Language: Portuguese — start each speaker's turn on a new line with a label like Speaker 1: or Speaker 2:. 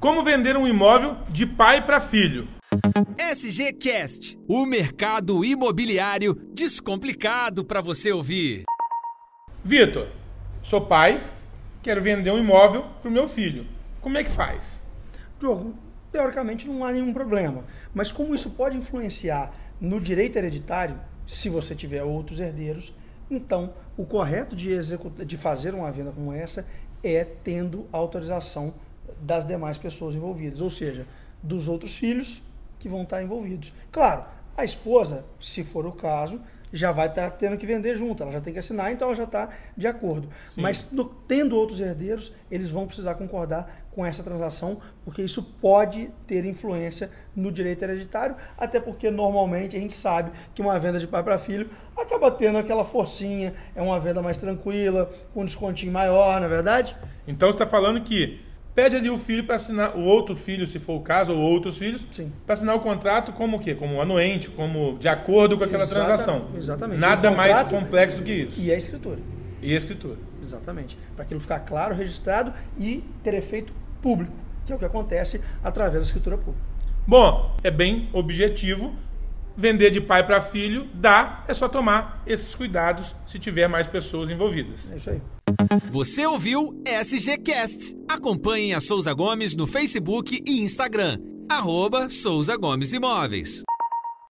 Speaker 1: Como vender um imóvel de pai para filho?
Speaker 2: SGCast, o mercado imobiliário descomplicado para você ouvir.
Speaker 1: Vitor, sou pai, quero vender um imóvel para o meu filho. Como é que faz?
Speaker 3: Diogo, teoricamente não há nenhum problema, mas como isso pode influenciar no direito hereditário, se você tiver outros herdeiros, então o correto de, de fazer uma venda como essa é tendo autorização das demais pessoas envolvidas, ou seja, dos outros filhos que vão estar envolvidos. Claro, a esposa, se for o caso, já vai estar tendo que vender junto, ela já tem que assinar, então ela já está de acordo. Sim. Mas no, tendo outros herdeiros, eles vão precisar concordar com essa transação, porque isso pode ter influência no direito hereditário, até porque normalmente a gente sabe que uma venda de pai para filho acaba tendo aquela forcinha, é uma venda mais tranquila, com um descontinho maior, não é verdade?
Speaker 1: Então você está falando que pede ali o filho para assinar, o outro filho, se for o caso, ou outros filhos, para assinar o contrato como o quê? Como anuente, como de acordo com aquela Exata, transação.
Speaker 3: Exatamente.
Speaker 1: Nada mais complexo do que isso.
Speaker 3: E a escritura.
Speaker 1: E a escritura.
Speaker 3: Exatamente. Para aquilo ficar claro, registrado e ter efeito público, que é o que acontece através da escritura pública.
Speaker 1: Bom, é bem objetivo. Vender de pai para filho dá, é só tomar esses cuidados se tiver mais pessoas envolvidas.
Speaker 3: É isso aí.
Speaker 2: Você ouviu SGCast. Acompanhe a Souza Gomes no Facebook e Instagram. Arroba Souza Gomes Imóveis.